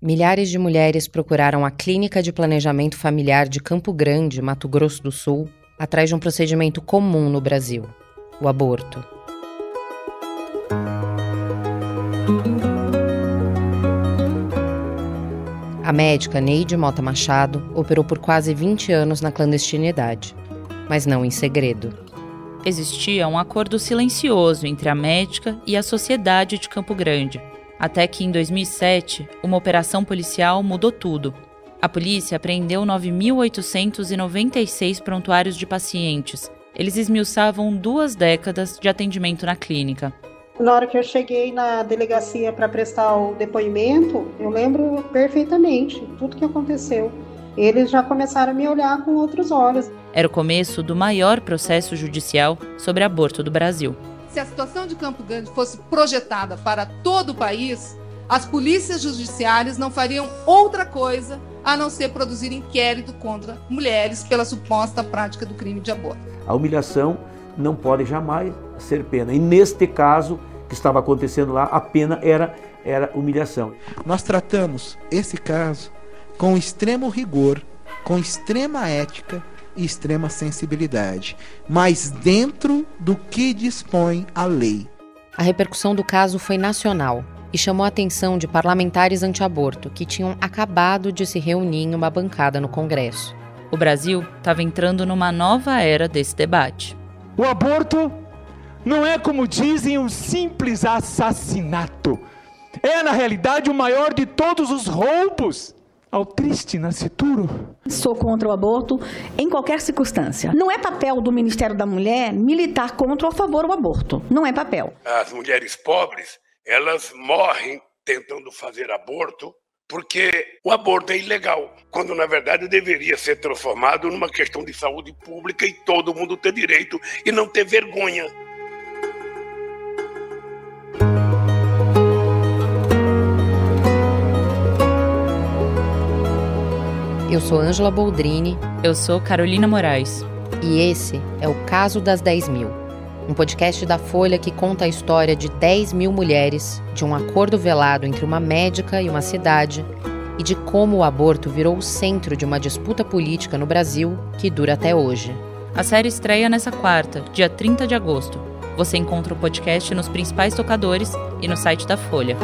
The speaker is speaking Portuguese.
milhares de mulheres procuraram a Clínica de Planejamento Familiar de Campo Grande, Mato Grosso do Sul, atrás de um procedimento comum no Brasil: o aborto. A médica Neide Mota Machado operou por quase 20 anos na clandestinidade, mas não em segredo. Existia um acordo silencioso entre a médica e a sociedade de Campo Grande, até que em 2007 uma operação policial mudou tudo. A polícia apreendeu 9.896 prontuários de pacientes. Eles esmiuçavam duas décadas de atendimento na clínica. Na hora que eu cheguei na delegacia para prestar o depoimento, eu lembro perfeitamente tudo que aconteceu. Eles já começaram a me olhar com outros olhos. Era o começo do maior processo judicial sobre aborto do Brasil. Se a situação de Campo Grande fosse projetada para todo o país, as polícias judiciárias não fariam outra coisa a não ser produzir inquérito contra mulheres pela suposta prática do crime de aborto. A humilhação não pode jamais ser pena. E neste caso que estava acontecendo lá, a pena era, era humilhação. Nós tratamos esse caso com extremo rigor, com extrema ética e extrema sensibilidade, mas dentro do que dispõe a lei. A repercussão do caso foi nacional e chamou a atenção de parlamentares anti-aborto que tinham acabado de se reunir em uma bancada no Congresso. O Brasil estava entrando numa nova era desse debate. O aborto não é, como dizem, um simples assassinato. É, na realidade, o maior de todos os roubos ao triste nascituro. Sou contra o aborto em qualquer circunstância. Não é papel do Ministério da Mulher militar contra ou a favor do aborto. Não é papel. As mulheres pobres, elas morrem tentando fazer aborto porque o aborto é ilegal, quando na verdade deveria ser transformado numa questão de saúde pública e todo mundo ter direito e não ter vergonha. Eu sou Ângela Boldrini. Eu sou Carolina Moraes. E esse é o Caso das 10 Mil um podcast da Folha que conta a história de 10 mil mulheres, de um acordo velado entre uma médica e uma cidade, e de como o aborto virou o centro de uma disputa política no Brasil que dura até hoje. A série estreia nessa quarta, dia 30 de agosto. Você encontra o podcast nos principais tocadores e no site da Folha.